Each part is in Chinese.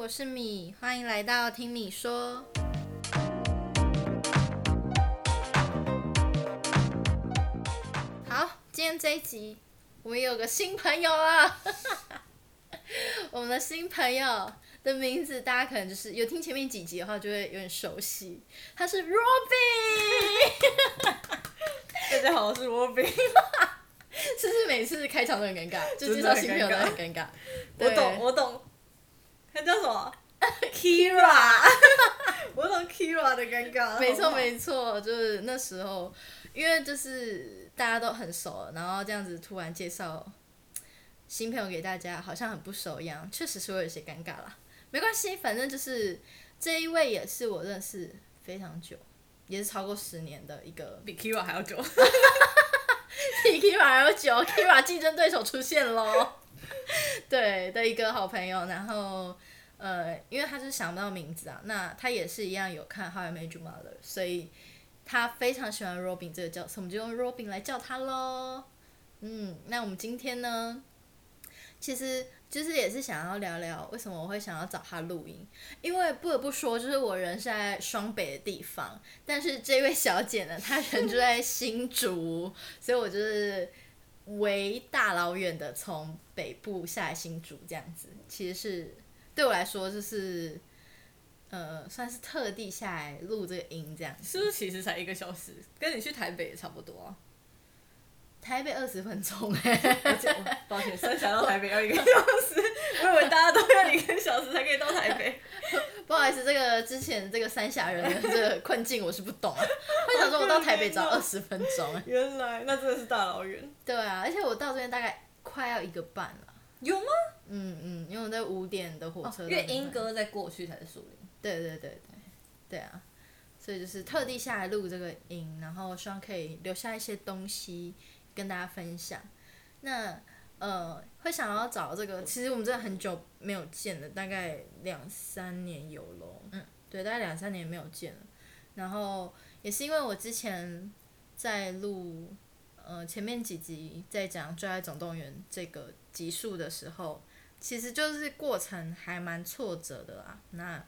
我是米，欢迎来到听米说。好，今天这一集我们有个新朋友啊，我们的新朋友的名字大家可能就是有听前面几集的话就会有点熟悉，他是 Robin。大家好，我是 Robin。是不是每次开场都很尴尬？就介绍新朋友都很尴尬。我懂，我懂。他叫什么？Kira。我懂 Kira 的尴尬。没错没错，就是那时候，因为就是大家都很熟了，然后这样子突然介绍新朋友给大家，好像很不熟一样，确实是会有些尴尬啦。没关系，反正就是这一位也是我认识非常久，也是超过十年的一个，比 Kira 还要久。比 Kira 还要久，Kira 竞争对手出现喽。对的一个好朋友，然后呃，因为他是想不到名字啊，那他也是一样有看《How I Met Your Mother》，所以他非常喜欢 Robin 这个角色，我们就用 Robin 来叫他喽。嗯，那我们今天呢，其实就是也是想要聊聊为什么我会想要找他录音，因为不得不说，就是我人是在双北的地方，但是这位小姐呢，她人就在新竹，所以我就是。为大老远的从北部下来新竹这样子，其实是对我来说就是，呃，算是特地下来录这个音这样。是不是其实才一个小时，跟你去台北也差不多啊？台北二十分钟哎，抱歉，三峡到台北要一个小时，我以为大家都要一个小时才可以到台北。不好意思，这个之前这个三峡人的这个困境我是不懂啊。我想说，我到台北只要二十分钟。原来那真的是大老远。对啊，而且我到这边大概快要一个半了。有吗？嗯嗯，因为我在五点的火车。因为英哥在过去才是树林。对对对对，对啊，所以就是特地下来录这个音，然后希望可以留下一些东西跟大家分享。那。呃，会想要找这个，其实我们真的很久没有见了，大概两三年有咯。嗯，对，大概两三年没有见了。然后也是因为我之前在录，呃，前面几集在讲《最爱总动员》这个集数的时候，其实就是过程还蛮挫折的啦。那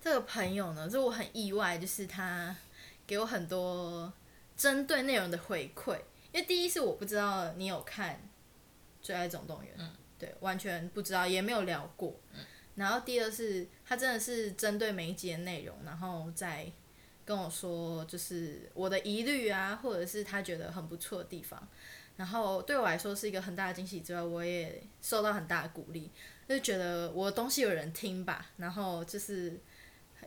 这个朋友呢，就我很意外，就是他给我很多针对内容的回馈，因为第一是我不知道你有看。最爱总动员，对，完全不知道，也没有聊过。然后第二是，他真的是针对每一集的内容，然后再跟我说，就是我的疑虑啊，或者是他觉得很不错的地方。然后对我来说是一个很大的惊喜之外，我也受到很大的鼓励，就觉得我的东西有人听吧，然后就是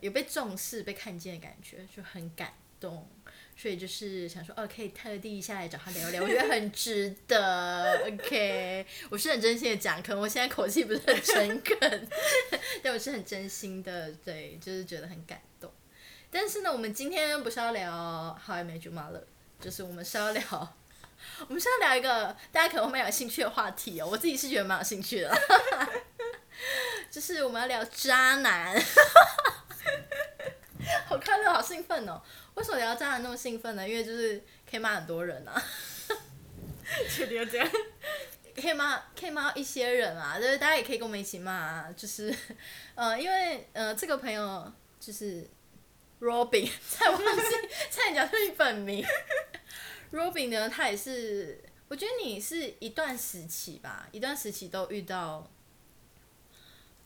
有被重视、被看见的感觉，就很感动。所以就是想说，哦，可以特地下来找他聊聊，我觉得很值得。OK，我是很真心的讲，可能我现在口气不是很诚恳，但我是很真心的，对，就是觉得很感动。但是呢，我们今天不是要聊《How I Met Your Mother》，就是我们是要聊，我们是要聊一个大家可能会蛮有兴趣的话题哦。我自己是觉得蛮有兴趣的，就是我们要聊渣男。好快乐，好兴奋哦！为什么聊渣男那么兴奋呢？因为就是可以骂很多人啊。确定要这样？可以骂，可以骂一些人啊，就是大家也可以跟我们一起骂啊。就是，呃，因为呃，这个朋友就是 Robin，在忘记，差点讲出你本名。Robin 呢，他也是，我觉得你是一段时期吧，一段时期都遇到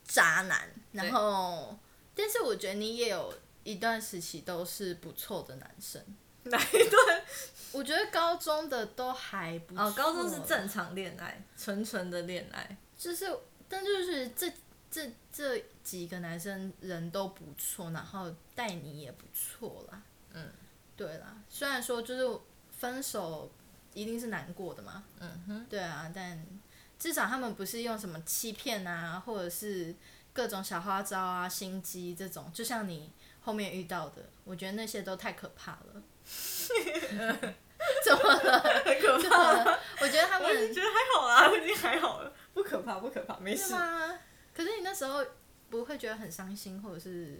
渣男，然后，但是我觉得你也有。一段时期都是不错的男生，哪一段？我觉得高中的都还不错。哦，高中是正常恋爱，纯纯的恋爱。就是，但就是这这这几个男生人都不错，然后待你也不错啦。嗯，对啦。虽然说就是分手一定是难过的嘛。嗯哼。对啊，但至少他们不是用什么欺骗啊，或者是各种小花招啊、心机这种，就像你。后面遇到的，我觉得那些都太可怕了。怎么了？很可怕。我觉得他们觉得还好啊，已经还好了，不可怕，不可怕，没事。可是你那时候不会觉得很伤心，或者是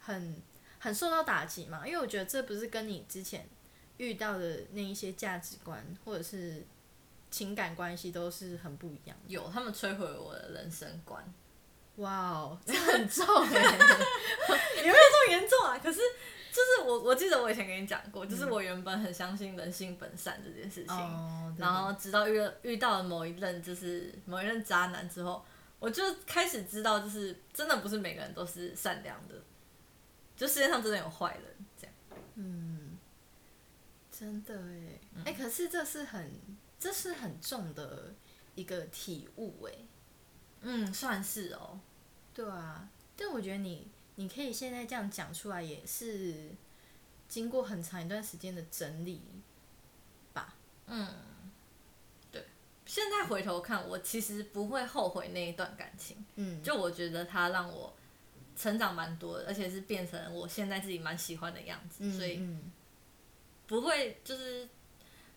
很很受到打击吗？因为我觉得这不是跟你之前遇到的那一些价值观或者是情感关系都是很不一样。有，他们摧毁了我的人生观。哇哦，这很重哎、也没有这么严重啊。可是就是我我记得我以前跟你讲过，就是我原本很相信人性本善这件事情，然后直到遇了遇到了某一任就是某一任渣男之后，我就开始知道，就是真的不是每个人都是善良的，就世界上真的有坏人这样。嗯真的哎，嗯。哎、可是这是很这是很重的一个体悟哎，嗯，算是哦。对啊，但我觉得你你可以现在这样讲出来，也是经过很长一段时间的整理吧。嗯，对。现在回头看，我其实不会后悔那一段感情，嗯，就我觉得它让我成长蛮多的，而且是变成我现在自己蛮喜欢的样子，嗯所以嗯。不会就是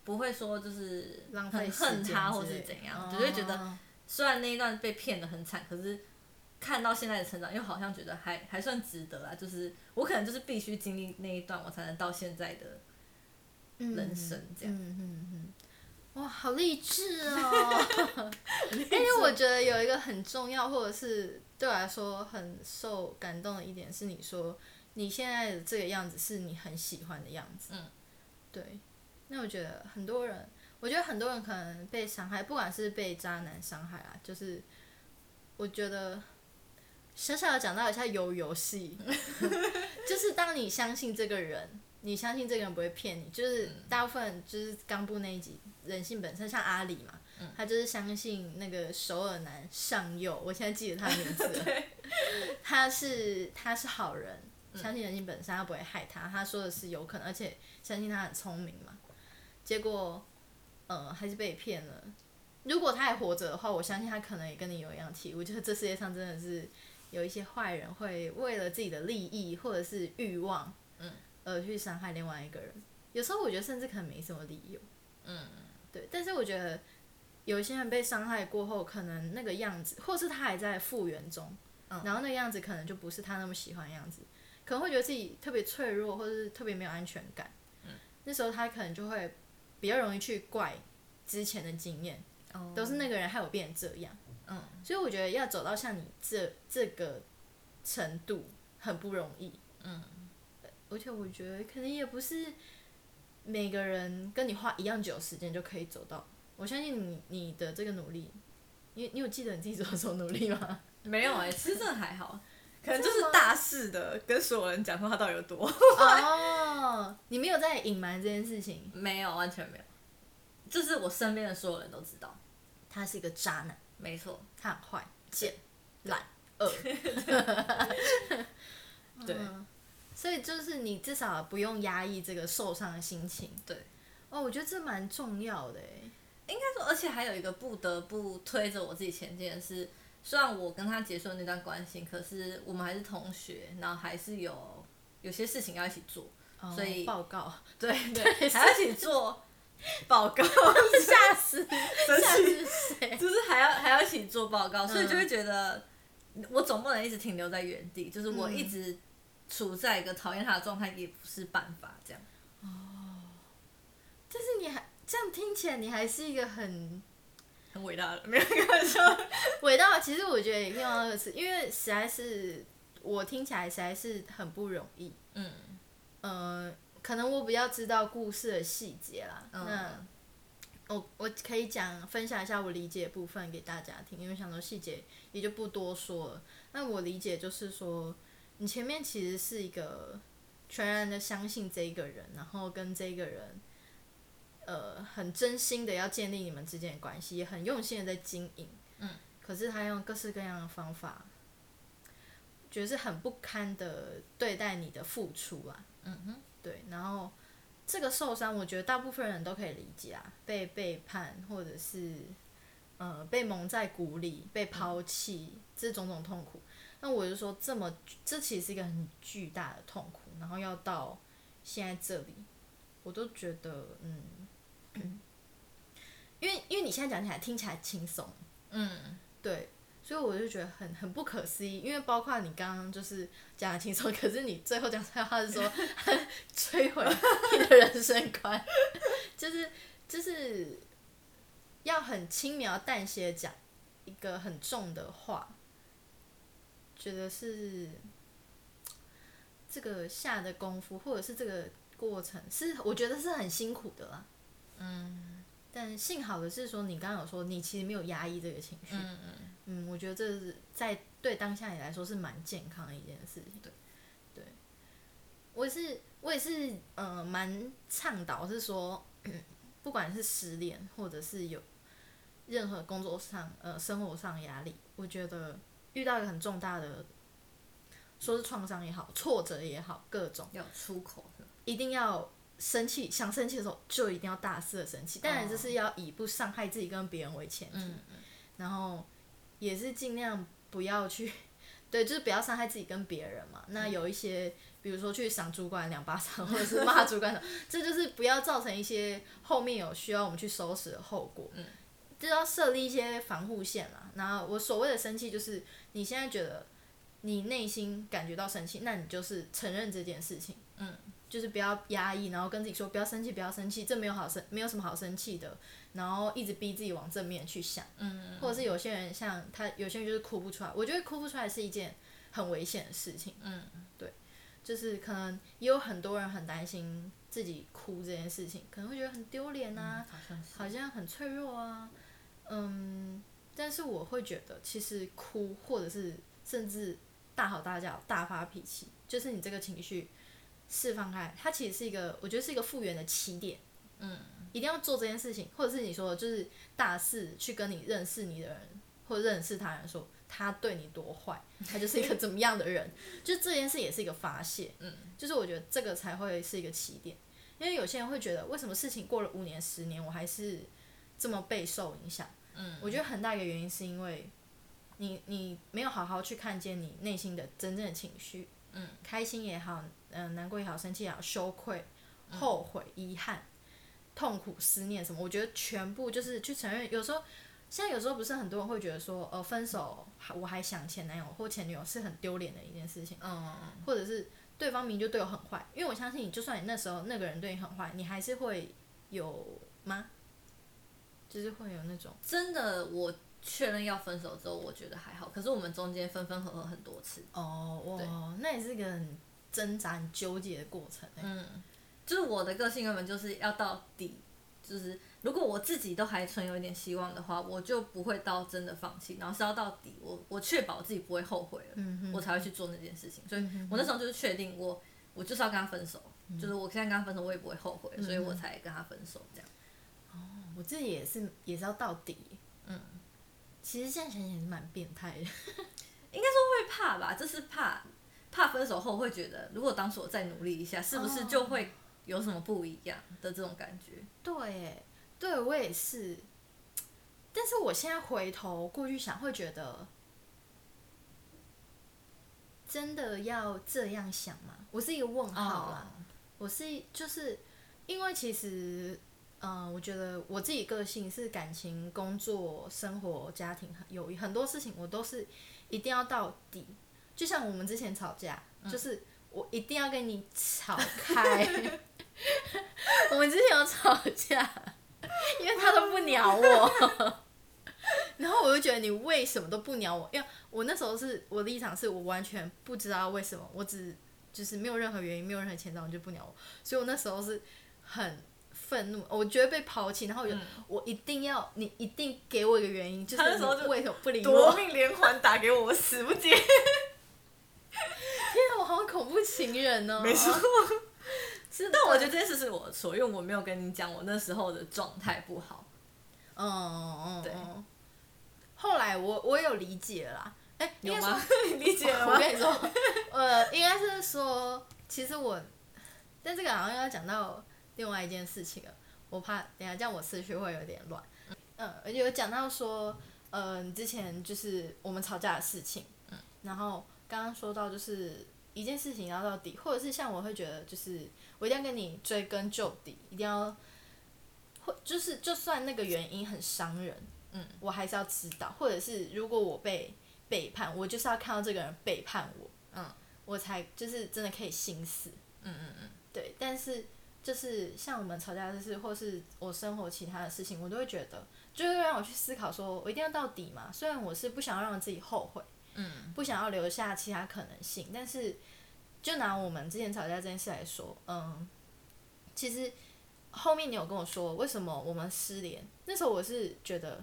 不会说就是浪费很恨他或是怎样，哦只会觉得虽然那一段被骗的很惨，可是看到现在的成长，又好像觉得还还算值得啊。就是我可能就是必须经历那一段，我才能到现在的人生这样。嗯嗯嗯，哇，好励志哦！因为我觉得有一个很重要，或者是对我来说很受感动的一点，是你说你现在的这个样子是你很喜欢的样子。嗯，对。那我觉得很多人，我觉得很多人可能被伤害，不管是被渣男伤害啊，就是我觉得小小的讲到一下游游戏，就是当你相信这个人，你相信这个人不会骗你，就是大部分就是刚部那一集人性本身，像阿里嘛，他就是相信那个首尔男上佑，我现在记得他的名字 了，他是他是好人，相信人性本身，他不会害他，他说的是有可能，而且相信他很聪明嘛，结果呃还是被骗了。如果他还活着的话，我相信他可能也跟你有一样体悟，就是这世界上真的是有一些坏人会为了自己的利益或者是欲望，嗯，而去伤害另外一个人。有时候我觉得甚至可能没什么理由，嗯，对。但是我觉得有一些人被伤害过后，可能那个样子，或是他还在复原中，嗯然后那个样子可能就不是他那么喜欢的样子，可能会觉得自己特别脆弱，或者是特别没有安全感。嗯，那时候他可能就会比较容易去怪之前的经验。哦都是那个人害我变成这样。嗯，所以我觉得要走到像你这这个程度很不容易。嗯，而且我觉得可能也不是每个人跟你花一样久时间就可以走到。我相信你你的这个努力，你你有记得你自己做了什么努力吗？没有哎、其实真的还好，可能就是大肆的跟所有人讲说他到底有多哦，你没有在隐瞒这件事情，没有，完全没有，就是我身边的所有人都知道，他是一个渣男，没错，他很坏、贱、懒、恶。对。嗯。所以就是你至少不用压抑这个受伤的心情。对。哦，我觉得这蛮重要的诶。应该说，而且还有一个不得不推着我自己前进的是，虽然我跟他结束了那段关系，可是我们还是同学，然后还是有有些事情要一起做，哦所以报告，对 对，还要一起做报告，吓死，生吓死谁？就是还要还要一起做报告，所以就会觉得我总不能一直停留在原地，就是我一直处在一个讨厌他的状态，也不是办法，这样。哦，就是你还这样听起来，你还是一个很很伟大的，没有开玩笑。伟大。其实我觉得也可以用到这个词，因为实在是我听起来实在是很不容易。嗯呃，可能我比较知道故事的细节啦。嗯那我我可以讲分享一下我理解的部分给大家听，因为想说细节也就不多说了。那我理解就是说，你前面其实是一个全然的相信这一个人，然后跟这个人，呃，很真心的要建立你们之间的关系，也很用心的在经营。嗯。可是他用各式各样的方法，觉得是很不堪的对待你的付出啊。嗯哼，对，然后这个受伤，我觉得大部分人都可以理解啊，被背叛或者是呃被蒙在鼓里、被抛弃，这种种痛苦。那我就说，这么这其实是一个很巨大的痛苦，然后要到现在这里，我都觉得嗯，因为因为你现在讲起来听起来轻松，嗯，对，所以我就觉得很很不可思议，因为包括你刚刚就是讲的轻松，可是你最后讲出来话是说 摧毁你的人生观，就是就是要很轻描淡写地讲一个很重的话，觉得是这个下的功夫，或者是这个过程，是我觉得是很辛苦的啦。嗯。但幸好的是说，你刚刚有说你其实没有压抑这个情绪。嗯嗯。嗯，我觉得这是在对当下你来说是蛮健康的一件事情。对。对。我也是，我也是，呃，蛮倡导是说，不管是失恋，或者是有任何工作上、呃，生活上压力，我觉得遇到一个很重大的。说是创伤也好，挫折也好，各种要出口，一定要生气，想生气的时候就一定要大肆的生气，当然就是要以不伤害自己跟别人为前提，然后也是尽量不要去，对，就是不要伤害自己跟别人嘛。那有一些，比如说去赏主管两巴掌，或者是骂主管，这就是不要造成一些后面有需要我们去收拾的后果，嗯。就要设立一些防护线啦。然后我所谓的生气，就是你现在觉得。你内心感觉到生气，那你就是承认这件事情，嗯，就是不要压抑，然后跟自己说不要生气，不要生气，这没有好生，没有什么好生气的，然后一直逼自己往正面去想，嗯，或者是有些人像他，有些人就是哭不出来，我觉得哭不出来是一件很危险的事情，嗯，对，就是可能也有很多人很担心自己哭这件事情，可能会觉得很丢脸啊，好像很脆弱啊，嗯，但是我会觉得其实哭或者是甚至。大吼大叫、大发脾气，就是你这个情绪释放开，它其实是一个，我觉得是一个复原的起点。嗯，一定要做这件事情，或者是你说，就是大肆去跟你认识你的人，或者认识他人说他对你多坏，他就是一个怎么样的人，就这件事也是一个发泄。嗯，就是我觉得这个才会是一个起点，因为有些人会觉得，为什么事情过了五年、十年，我还是这么备受影响？嗯，我觉得很大一个原因是因为。你你没有好好去看见你内心的真正的情绪，嗯，开心也好，嗯，难过也好，生气也好，羞愧、后悔、遗憾、痛苦、思念什么，我觉得全部就是去承认。有时候，现在有时候不是很多人会觉得说，呃，分手我还想前男友或前女友是很丢脸的一件事情，嗯，或者是对方明就对我很坏，因为我相信你，就算你那时候那个人对你很坏，你还是会有吗？就是会有那种真的我。确认要分手之后，我觉得还好。可是我们中间分分合合很多次。哦，哇，那也是个很挣扎、很纠结的过程。嗯，就是我的个性根本就是要到底，就是如果我自己都还存有一点希望的话，我就不会到真的放弃，然后是要到底，我我确保自己不会后悔了，我才会去做那件事情。所以我那时候就是确定，我我就是要跟他分手，就是我现在跟他分手，我也不会后悔，所以我才跟他分手这样。哦，我自己也是，也是要到底。嗯。其实现在想想也是蛮变态的，应该说会怕吧，就是怕怕分手后会觉得，如果当初我再努力一下，是不是就会有什么不一样的这种感觉？对，对我也是。但是我现在回头过去想，会觉得真的要这样想吗？我是一个问号啦。我是就是因为其实。嗯，我觉得我自己个性是感情、工作、生活、家庭有很多事情，我都是一定要到底。就像我们之前吵架，就是我一定要跟你吵开。我们之前有吵架，因为他都不鸟我，然后我就觉得你为什么都不鸟我？因为我那时候是我的立场是我完全不知道为什么，我只就是没有任何原因，没有任何前兆，你就不鸟我，所以我那时候是很。愤怒，我觉得被抛弃，然后我我一定要你一定给我一个原因，就是为什么不理我？夺命连环打给我，我死不接。恐怖情人哦。没错。但我觉得这件事是我的错，因为我没有跟你讲我那时候的状态不好。嗯嗯嗯。对。后来我我有理解啦，哎，有吗？理解了吗？我跟你说，呃，应该是说，其实我，但这个好像要讲到。另外一件事情了，我怕等下这样我思绪会有点乱。嗯，而且有讲到说，呃，之前就是我们吵架的事情。嗯。然后刚刚说到就是一件事情要到底，或者是像我会觉得就是我一定要跟你追根究底，一定要，或就是就算那个原因很伤人，嗯，我还是要知道。或者是如果我被背叛，我就是要看到这个人背叛我，嗯，我才就是真的可以心死。嗯嗯嗯。对，但是。就是像我们吵架的事，或是我生活其他的事情，我都会觉得，就会让我去思考，说我一定要到底嘛。虽然我是不想让自己后悔，嗯，不想要留下其他可能性。但是，就拿我们之前吵架这件事来说，嗯，其实后面你有跟我说为什么我们失联，那时候我是觉得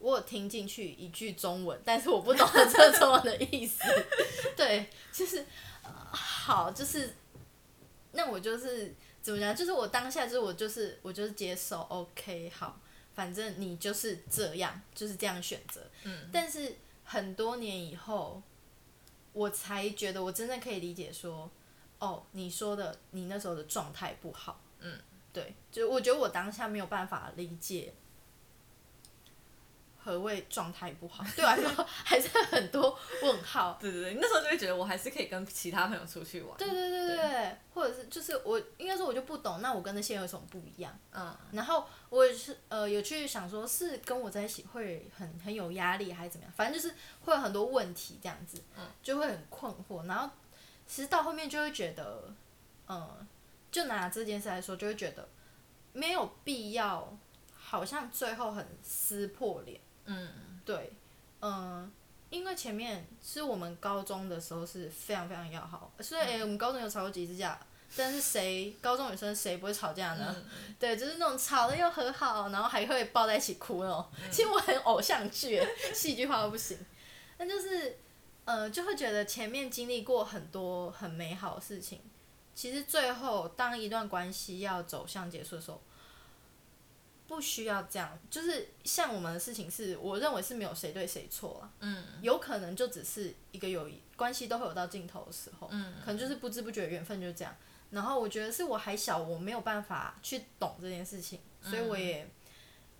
我有听进去一句中文，但是我不懂这中文的意思。对，就是、呃好，就是那我就是怎么讲，就是我当下就是我就是我就是接受，OK，好，反正你就是这样，就是这样选择。嗯，但是很多年以后，我才觉得我真正可以理解说，哦，你说的你那时候的状态不好。嗯，对，就我觉得我当下没有办法理解。何谓状态不好？对我来说还是很多问号。对对对，那时候就会觉得我还是可以跟其他朋友出去玩。对对对对对，或者是就是我应该说我就不懂，那我跟那些人有什么不一样？嗯，然后我也是呃有去想说，是跟我在一起会很很有压力，还是怎么样？反正就是会有很多问题这样子，嗯就会很困惑。然后其实到后面就会觉得，嗯，就拿这件事来说，就会觉得没有必要，好像最后很撕破脸。嗯，对，嗯。因为前面是我们高中的时候是非常非常要好，虽然、诶我们高中有吵过几次架，但是谁高中女生谁不会吵架呢？嗯对，就是那种吵了又和好，然后还会抱在一起哭那种。其实我很偶像剧耶，戏剧化到不行。那就是，呃，就会觉得前面经历过很多很美好的事情，其实最后当一段关系要走向结束的时候，不需要这样。就是像我们的事情是，我认为是没有谁对谁错啊。嗯。有可能就只是一个友谊关系都会有到尽头的时候。嗯。可能就是不知不觉缘分就这样。然后我觉得是我还小，我没有办法去懂这件事情，所以我也、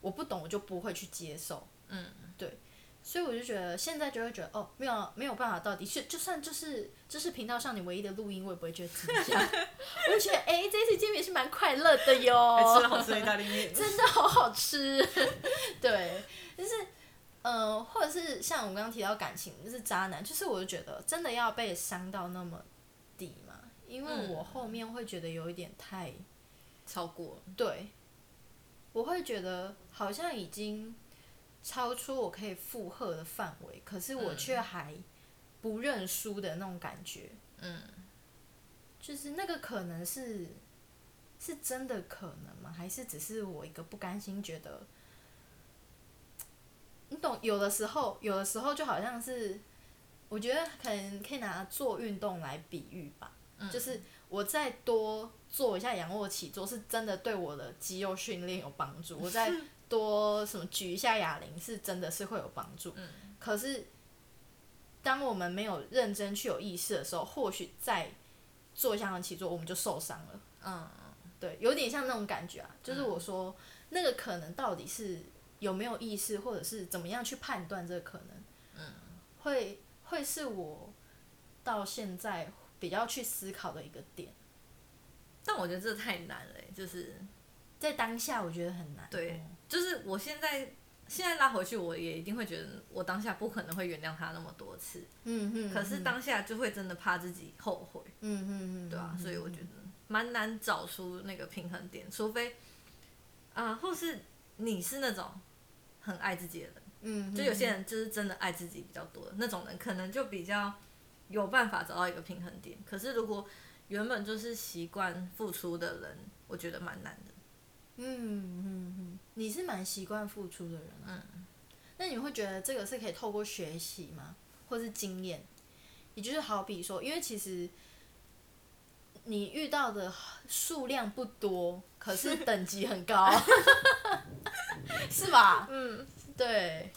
我不懂，我就不会去接受。嗯，对，所以我就觉得现在就会觉得哦，没有没有办法到底，就就算就是这是频道上你唯一的录音，我也不会觉得惊讶。我就觉得哎、这一次见面是蛮快乐的哟，还吃了好吃的意大利面。真的好好吃。对，就是呃，或者是像我刚刚提到感情，就是渣男，就是我就觉得真的要被伤到那么底嘛，因为嗯我后面会觉得有一点太超过。对，我会觉得好像已经超出我可以负荷的范围，可是我却还不认输的那种感觉。嗯。就是那个可能是是真的可能吗？还是只是我一个不甘心，觉得你懂？有的时候，有的时候就好像是，我觉得可能可以拿做运动来比喻吧。就是我再多做一下仰卧起坐，是真的对我的肌肉训练有帮助。我再 多什么举一下哑铃，是真的是会有帮助。可是当我们没有认真去有意识的时候，或许在做一下仰卧起坐，我们就受伤了。嗯。对，有点像那种感觉啊，就是我说、那个可能到底是有没有意识，或者是怎么样去判断这个可能，嗯会会是我到现在比较去思考的一个点，但我觉得这太难了欸，就是在当下我觉得很难。对哦就是我现在现在拉回去，我也一定会觉得我当下不可能会原谅他那么多次，嗯嗯。可是当下就会真的怕自己后悔，嗯嗯嗯，对啊，嗯所以我觉得蛮难找出那个平衡点，除非啊、或是你是那种很爱自己的人，嗯，就有些人就是真的爱自己比较多的那种人，可能就比较有办法找到一个平衡点。可是如果原本就是习惯付出的人，我觉得蛮难的。嗯嗯嗯，你是蛮习惯付出的人啊。嗯。那你会觉得这个是可以透过学习吗？或是经验？也就是好比说，因为其实你遇到的数量不多，可是等级很高，是吧？嗯，对，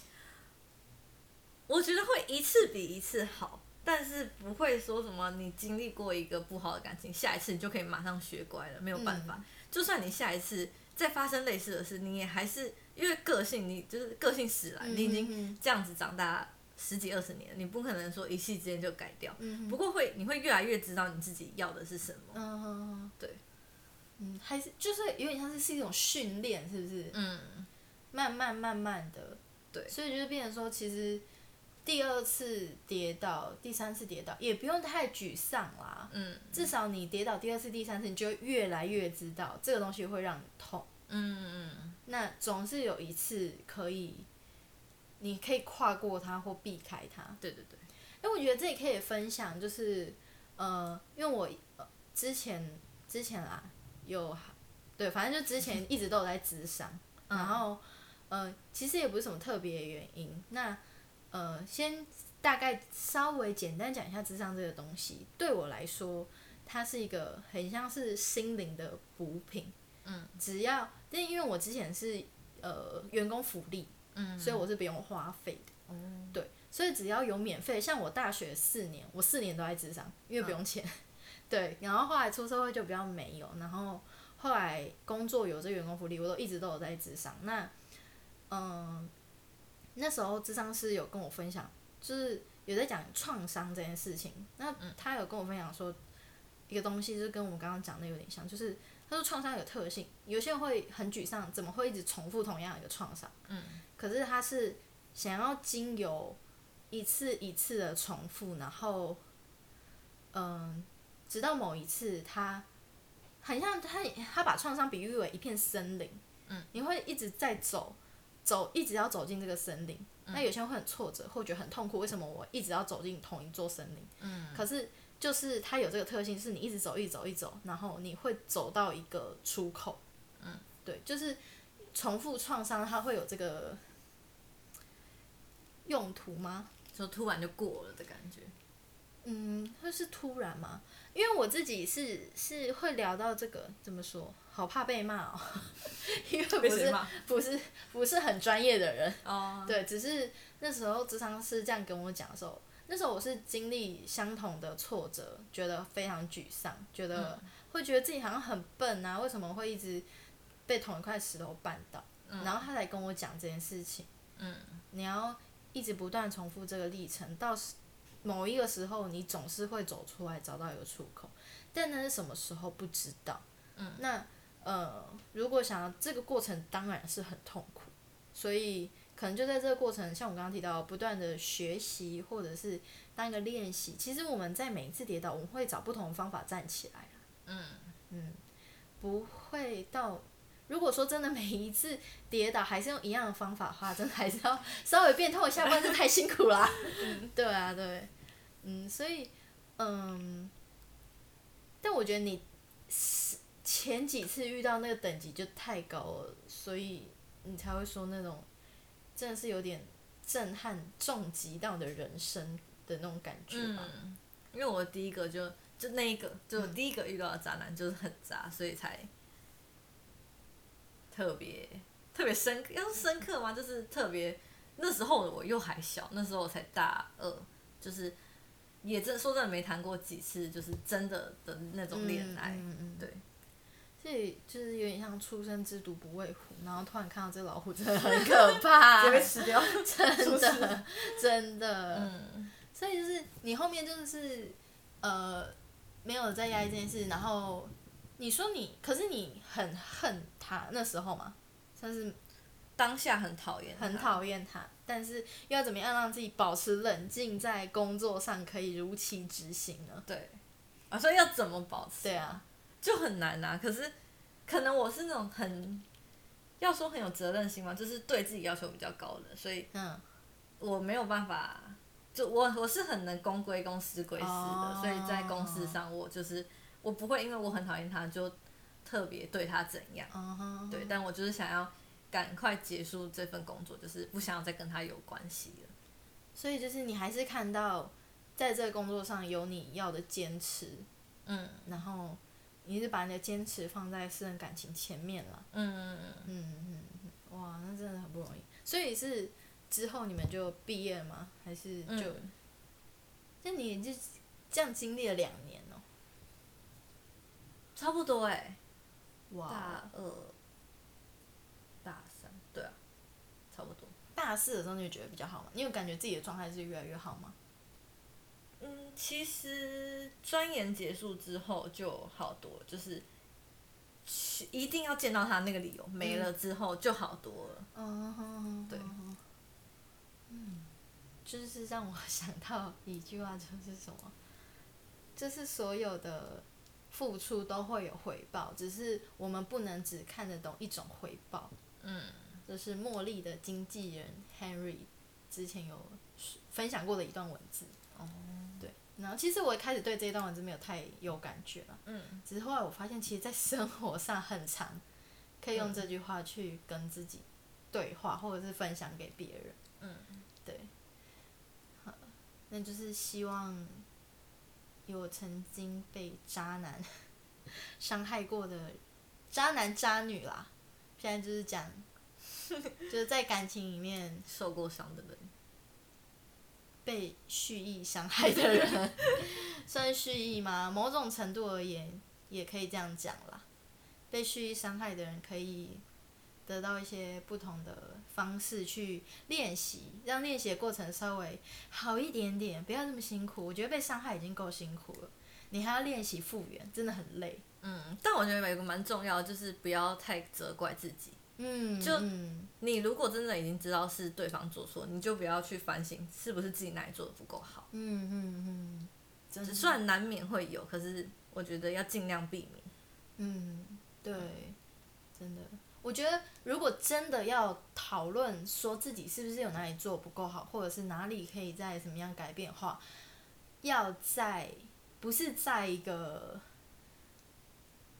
我觉得会一次比一次好，但是不会说什么你经历过一个不好的感情，下一次你就可以马上学乖了，没有办法。就算你下一次再发生类似的事，你也还是因为个性，你就是个性使然，你已经经这样子长大十几二十年，你不可能说一夕之间就改掉。嗯。不过会，你会越来越知道你自己要的是什么。嗯。对，嗯，还是就是有点像是是一种训练，是不是？嗯，慢慢慢慢的，对。所以就是变成说，其实第二次跌倒，第三次跌倒，也不用太沮丧啦。嗯至少你跌倒第二次、第三次，你就越来越知道这个东西会让你痛。嗯嗯那总是有一次可以，你可以跨过它或避开它。对对对，哎，我觉得这里可以分享，就是呃，因为我呃之前之前啦有对，反正就之前一直都有在智商，然后呃其实也不是什么特别的原因。那呃先大概稍微简单讲一下智商这个东西，对我来说，它是一个很像是心灵的补品。嗯，只要，但因为我之前是呃员工福利，嗯，所以我是不用花费的。哦，对，所以只要有免费，像我大学四年，我四年都在智商，因为不用钱。对，然后后来出社会就比较没有，然后后来工作有这员工福利，我都一直都有在智商。那，嗯，那时候智商师有跟我分享，就是有在讲创伤这件事情。那他有跟我分享说，一个东西就是跟我们刚刚讲的有点像，就是。他说创伤有特性，有些人会很沮丧，怎么会一直重复同样一个创伤？嗯，可是他是想要经由一次一次的重复，然后，嗯，直到某一次，他很像他，他把创伤比喻为一片森林。嗯，你会一直在走，走，一直要走进这个森林。那有些人会很挫折，或觉得很痛苦，为什么我一直要走进同一座森林？嗯，可是。就是它有这个特性，是你一直走，一直走，一走，然后你会走到一个出口。嗯，对，就是重复创伤，它会有这个用途吗？就突然就过了的感觉。嗯，会是突然吗？因为我自己是是会聊到这个，怎么说？好怕被骂哦，因为不是不是不是很专业的人。哦。对，只是那时候智商师这样跟我讲的时候。那时候我是经历相同的挫折，觉得非常沮丧，觉得会觉得自己好像很笨啊，为什么会一直被同一块石头绊倒？然后他才跟我讲这件事情。嗯，你要一直不断重复这个历程，到某一个时候，你总是会走出来，找到一个出口。但那是什么时候不知道？嗯，那呃，如果想要这个过程，当然是很痛苦，所以。可能就在这个过程，像我刚刚提到，不断的学习或者是当一个练习。其实我们在每一次跌倒，我们会找不同的方法站起来嗯嗯，不会到，如果说真的每一次跌倒还是用一样的方法的话，真的还是要 稍微变通一下，不然就太辛苦啦。嗯，对啊，对，嗯，所以嗯，但我觉得你前几次遇到那个等级就太高了，所以你才会说那种。真的是有点震撼、重击到的人生的那种感觉吧。嗯，因为我第一个就就那一个，就第一个遇到的渣男就是很渣，所以才特别特别深刻。要是深刻吗？就是特别那时候我又还小，那时候我才大二，就是也真说真的没谈过几次，就是真的的那种恋爱。嗯嗯，对。所以就是有点像初生之犊不畏虎，然后突然看到这个老虎真的很可怕，被吃掉，真的 真的。嗯。所以就是你后面就是呃没有再压抑这件事，然后你说你，可是你很恨他那时候嘛，算是当下很讨厌，很讨厌他，但是又要怎么样让自己保持冷静，在工作上可以如期执行呢？对。啊，所以要怎么保持？对啊。就很难呐，可是可能我是那种很要说很有责任心嘛，就是对自己要求比较高的，所以嗯我没有办法，就我我是很能公归公私归私的，所以在公司上我就是我不会因为我很讨厌他就特别对他怎样，对，但我就是想要赶快结束这份工作，就是不想要再跟他有关系了。所以就是你还是看到在这个工作上有你要的坚持，嗯，然后。你是把你的坚持放在私人感情前面了。嗯嗯嗯嗯嗯哇，那真的很不容易。所以是之后你们就毕业了吗？还是就？那你就这样经历了两年哦。差不多哎。哇。大二。大三，对啊，差不多。大四的时候你就觉得比较好吗？你有感觉自己的状态是越来越好吗？嗯，其实钻研结束之后就好多，就是一定要见到他那个理由没了之后就好多了。哦，对，嗯，就是让我想到一句话，就是什么？就是所有的付出都会有回报，只是我们不能只看得懂一种回报。嗯，这是茉莉的经纪人 Henry 之前有分享过的一段文字。哦。对，然后其实我一开始对这一段文字没有太有感觉了。嗯。只是后来我发现，其实，在生活上很常可以用这句话去跟自己对话，或者是分享给别人。嗯。对。好，那就是希望有曾经被渣男伤害过的渣男渣女啦。现在就是讲，就是在感情里面受过伤的人，被蓄意伤害的人，算蓄意吗？某种程度而言，也可以这样讲啦。被蓄意伤害的人可以得到一些不同的方式去练习，让练习的过程稍微好一点点，不要那么辛苦。我觉得被伤害已经够辛苦了，你还要练习复原，真的很累。嗯，但我觉得有个蛮重要的，就是不要太责怪自己。嗯，就你如果真的已经知道是对方做错，你就不要去反省是不是自己哪里做的不够好。嗯嗯嗯，虽然难免会有，可是我觉得要尽量避免。嗯，对，真的，我觉得如果真的要讨论说自己是不是有哪里做不够好，或者是哪里可以再怎么样改变的话，要在不是在一个。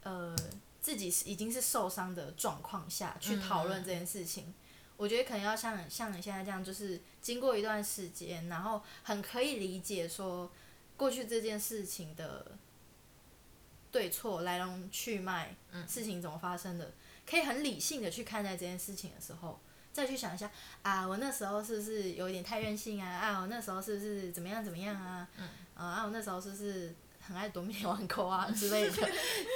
呃，自己是已经是受伤的状况下去讨论这件事情，我觉得可能要像像你现在这样，就是经过一段时间，然后很可以理解说过去这件事情的对错、来龙去脉，事情怎么发生的，可以很理性的去看待这件事情的时候，再去想一下啊，我那时候是不是有一点太任性啊？啊，我那时候是不是怎么样怎么样啊？嗯啊，我那时候是不是？很爱夺面玩扣啊 之类的，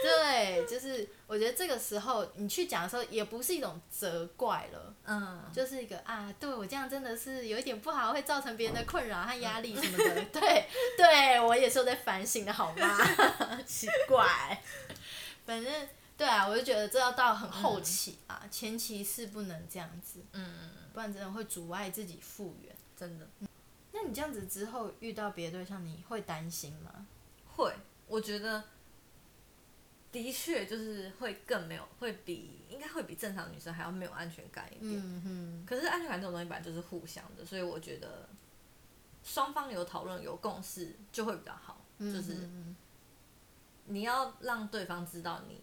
对，就是我觉得这个时候你去讲的时候，也不是一种责怪了，嗯，就是一个啊，对我这样真的是有一点不好，会造成别人的困扰和压力什么的，对，对我也是在反省的好吗？奇怪，反正对啊，我就觉得这要到很后期啊，前期是不能这样子，嗯不然真的会阻碍自己复原，真的。那你这样子之后遇到别的对象，你会担心吗？会，我觉得的确就是会更没有，会比应该会比正常女生还要没有安全感一点。嗯哼。可是安全感这种东西本来就是互相的，所以我觉得双方有讨论、有共识就会比较好。就是你要让对方知道你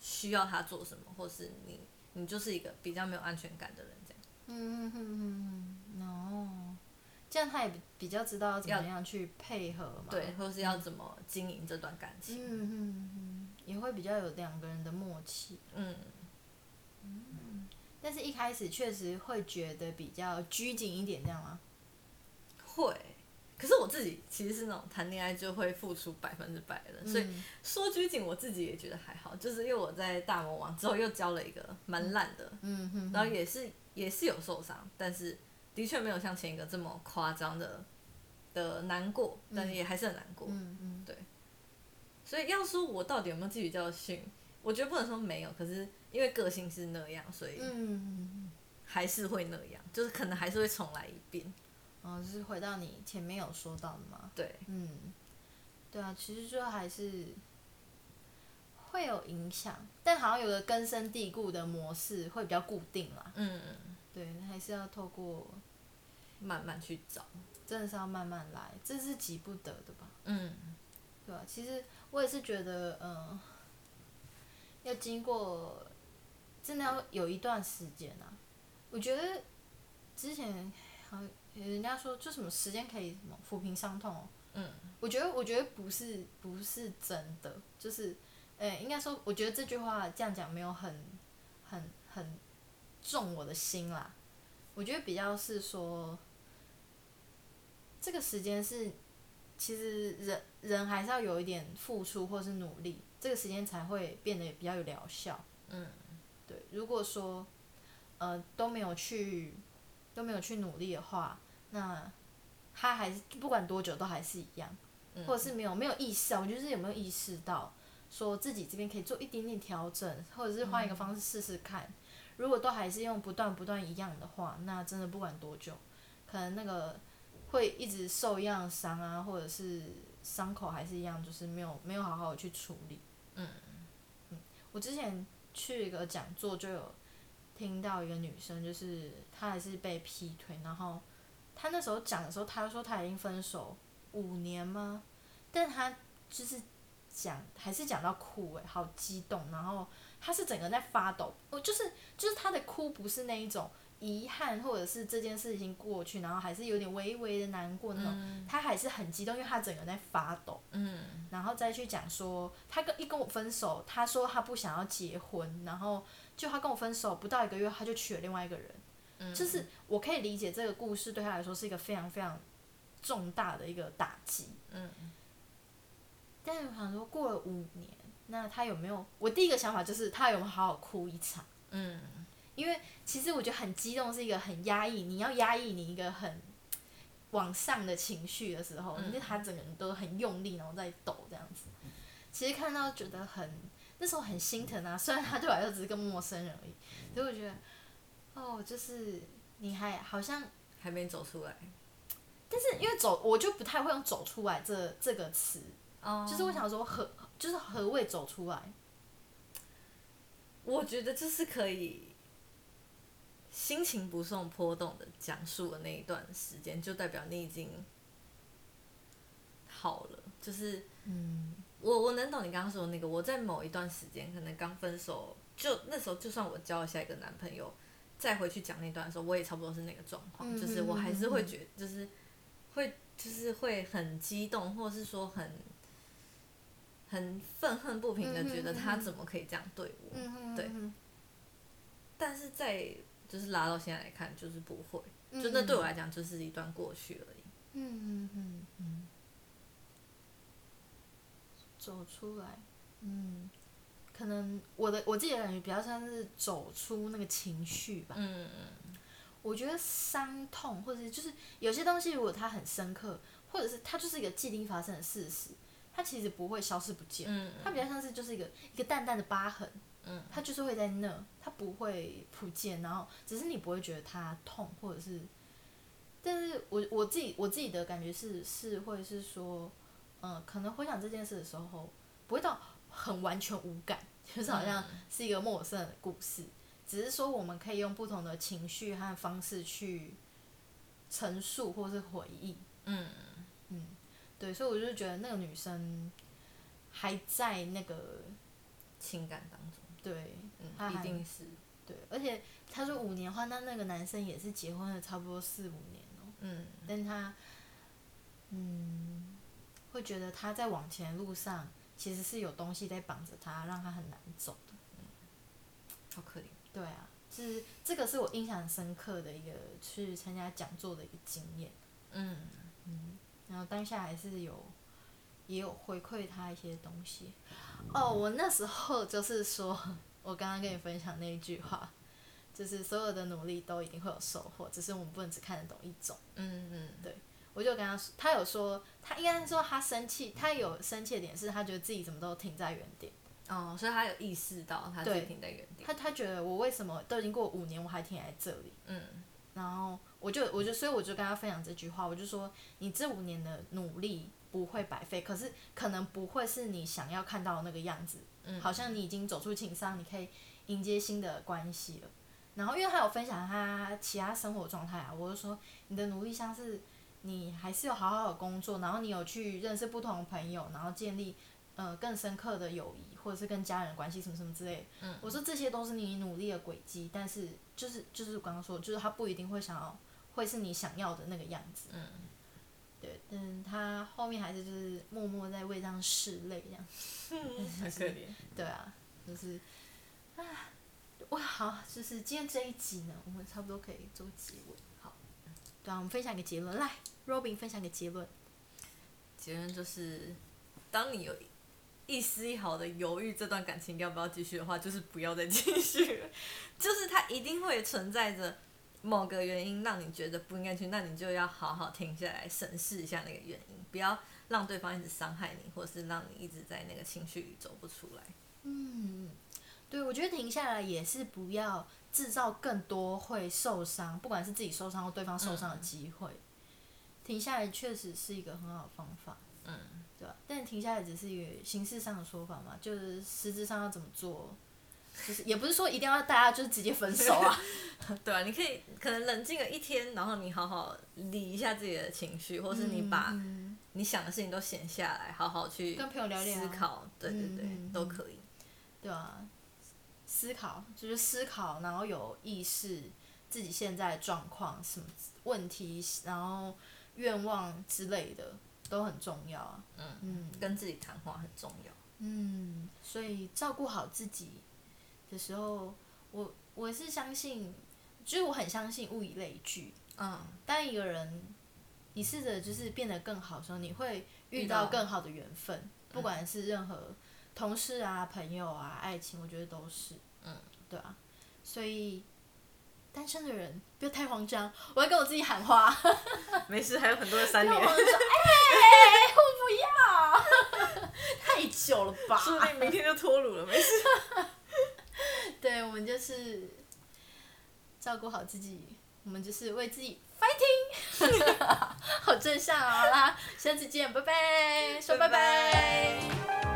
需要他做什么，或是你你就是一个比较没有安全感的人，这样。嗯哼哼哼，哦。这样他也比较知道要怎么样去配合嘛，对，或是要怎么经营这段感情，嗯嗯嗯，也会比较有两个人的默契，嗯嗯，但是一开始确实会觉得比较拘谨一点，这样吗？会，可是我自己其实是那种谈恋爱就会付出百分之百的，所以说拘谨我自己也觉得还好，就是因为我在大魔王之后又交了一个蛮烂的，嗯哼，然后也是也是有受伤，但是。的确没有像前一个这么夸张的的难过，但是也还是很难过。嗯嗯，对。所以要说我到底有没有汲取教训，我觉得不能说没有。可是因为个性是那样，所以还是会那样，就是可能还是会重来一遍。哦，就是回到你前面有说到的嘛。对。嗯。对啊，其实就还是会有影响，但好像有个根深蒂固的模式会比较固定啦。嗯嗯。对，还是要透过。慢慢去找，真的是要慢慢来，这是急不得的吧？嗯，对啊？其实我也是觉得，嗯，要经过，真的要有一段时间啊。我觉得之前好，人家说就什么时间可以什么抚平伤痛，嗯，我觉得我觉得不是不是真的，就是，诶，应该说，我觉得这句话这样讲没有很很很重我的心啦。我觉得比较是说。这个时间是，其实人人还是要有一点付出或是努力，这个时间才会变得比较有疗效。嗯，对。如果说，呃，都没有去，都没有去努力的话，那他还是不管多久都还是一样，或者是没有没有意识啊？我觉得是有没有意识到，说自己这边可以做一点点调整，或者是换一个方式试试看。如果都还是用不断不断一样的话，那真的不管多久，可能那个。会一直受一样伤啊，或者是伤口还是一样，就是没有没有好好的去处理。嗯嗯，我之前去一个讲座，就有听到一个女生，就是她还是被劈腿，然后她那时候讲的时候，他说他已经分手五年吗？但他就是讲还是讲到哭诶、好激动，然后他是整个人在发抖，我就是就是他的哭不是那一种遗憾或者是这件事情过去，然后还是有点微微的难过那种，他还是很激动，因为他整个人在发抖。嗯然后再去讲说，他跟一跟我分手，他说他不想要结婚，然后就他跟我分手不到一个月，他就娶了另外一个人，嗯就是我可以理解这个故事对他来说是一个非常非常重大的一个打击。嗯但是我想说，过了五年，那他有没有？我第一个想法就是他有没有好好哭一场？嗯因为其实我觉得很激动是一个很压抑，你要压抑你一个很往上的情绪的时候，嗯因为他整个人都很用力，然后在抖这样子。其实看到觉得很那时候很心疼啊，虽然他对我来说只是个陌生人而已，所以我觉得哦，就是你还好像，还没走出来。但是因为走，我就不太会用“走出来这”这个词，哦就是我想说何就是何谓走出来？我觉得就是可以心情不受波动的讲述的那一段时间，就代表你已经好了。就是嗯我我能懂你刚刚说的那个，我在某一段时间可能刚分手，就那时候就算我交了下一个男朋友，再回去讲那段的时候，我也差不多是那个状况，嗯就是我还是会觉就是会就是会很激动，或者是说很很愤恨不平的觉得他怎么可以这样对我，嗯对嗯但是在就是拉到现在来看，就是不会，哼就那对我来讲就是一段过去而已。嗯嗯嗯。嗯，走出来，嗯，可能我的我自己的感觉比较像是走出那个情绪吧。嗯嗯我觉得伤痛，或者是就是有些东西，如果它很深刻，或者是它就是一个既定发生的事实，它其实不会消失不见。嗯它比较像是就是一个一个淡淡的疤痕，嗯它就是会在那，它不会不见，然后只是你不会觉得它痛，或者是，但是我我自己我自己的感觉是是会是说，嗯、可能回想这件事的时候，不会到很完全无感，就是好像是一个陌生的故事，只是说我们可以用不同的情绪和方式去陈述或是回忆，嗯。嗯对，所以我就觉得那个女生还在那个情感当中，对，她嗯，一定是，对，而且他说五年的话，那那个男生也是结婚了差不多四五年哦、嗯。但他，嗯，会觉得他在往前的路上其实是有东西在绑着他，让他很难走的。好可怜。对啊，是这个是我印象深刻的一个去参加讲座的一个经验。嗯嗯然后当下还是有，也有回馈他一些东西。哦，我那时候就是说，我刚刚跟你分享那一句话，就是所有的努力都一定会有收获，只是我们不能只看得懂一种。嗯嗯我就跟他说，他有说，他应该是说他生气，他有生气的点是他觉得自己怎么都停在原点，哦，所以他有意识到他自己停在原地。他他觉得我为什么都已经过五年，我还停在这里？嗯然后我就我就所以我就跟他分享这句话，我就说你这五年的努力不会白费，可是可能不会是你想要看到的那个样子，嗯好像你已经走出情伤，你可以迎接新的关系了。然后因为他有分享他其他生活状态啊，我就说你的努力像是你还是有好好的工作，然后你有去认识不同的朋友，然后建立呃更深刻的友谊，或者是跟家人关系什么什么之类的。嗯我说这些都是你努力的轨迹，但是就是就是我刚刚说，就是他不一定会想要会是你想要的那个样子。嗯对，但他后面还是就是默默在为这样拭泪这样。嗯，很可怜。对啊，就是啊，哇，好，就是今天这一集呢，我们差不多可以做结尾。好，对啊，我们分享一个结论，来，Robin 分享一个结论。结论就是，当你有一丝一毫的犹豫这段感情要不要继续的话，就是不要再继续了。就是它一定会存在着某个原因让你觉得不应该去，那你就要好好停下来审视一下那个原因，不要让对方一直伤害你，或是让你一直在那个情绪里走不出来。嗯，对，我觉得停下来也是不要制造更多会受伤，不管是自己受伤或对方受伤的机会。停下来确实是一个很好的方法，嗯，对吧？但停下来只是一个形式上的说法嘛，就是实质上要怎么做，就是也不是说一定要大家就是直接分手啊，对啊，你可以可能冷静了一天，然后你好好理一下自己的情绪，或是你把你想的事情都写下来，好好去跟朋友聊聊思考，对对对，都可以。对啊，思考就是思考，然后有意识自己现在状况什么问题，然后愿望之类的都很重要啊。嗯嗯，跟自己谈话很重要。嗯，所以照顾好自己的时候，我我是相信，就是我很相信物以类聚。嗯。当一个人，你试着就是变得更好的时候，你会遇到更好的缘分，不管是任何同事啊、朋友啊、爱情，我觉得都是。嗯。对啊。所以，单身的人不要太慌张，我要跟我自己喊话。没事，还有很多的三年。哎，我不要。太久了吧？说不定明天就脱乳了，没事。对，我们就是照顾好自己，我们就是为自己 fighting，好正向啊！好啦，下次见，拜拜，说拜拜。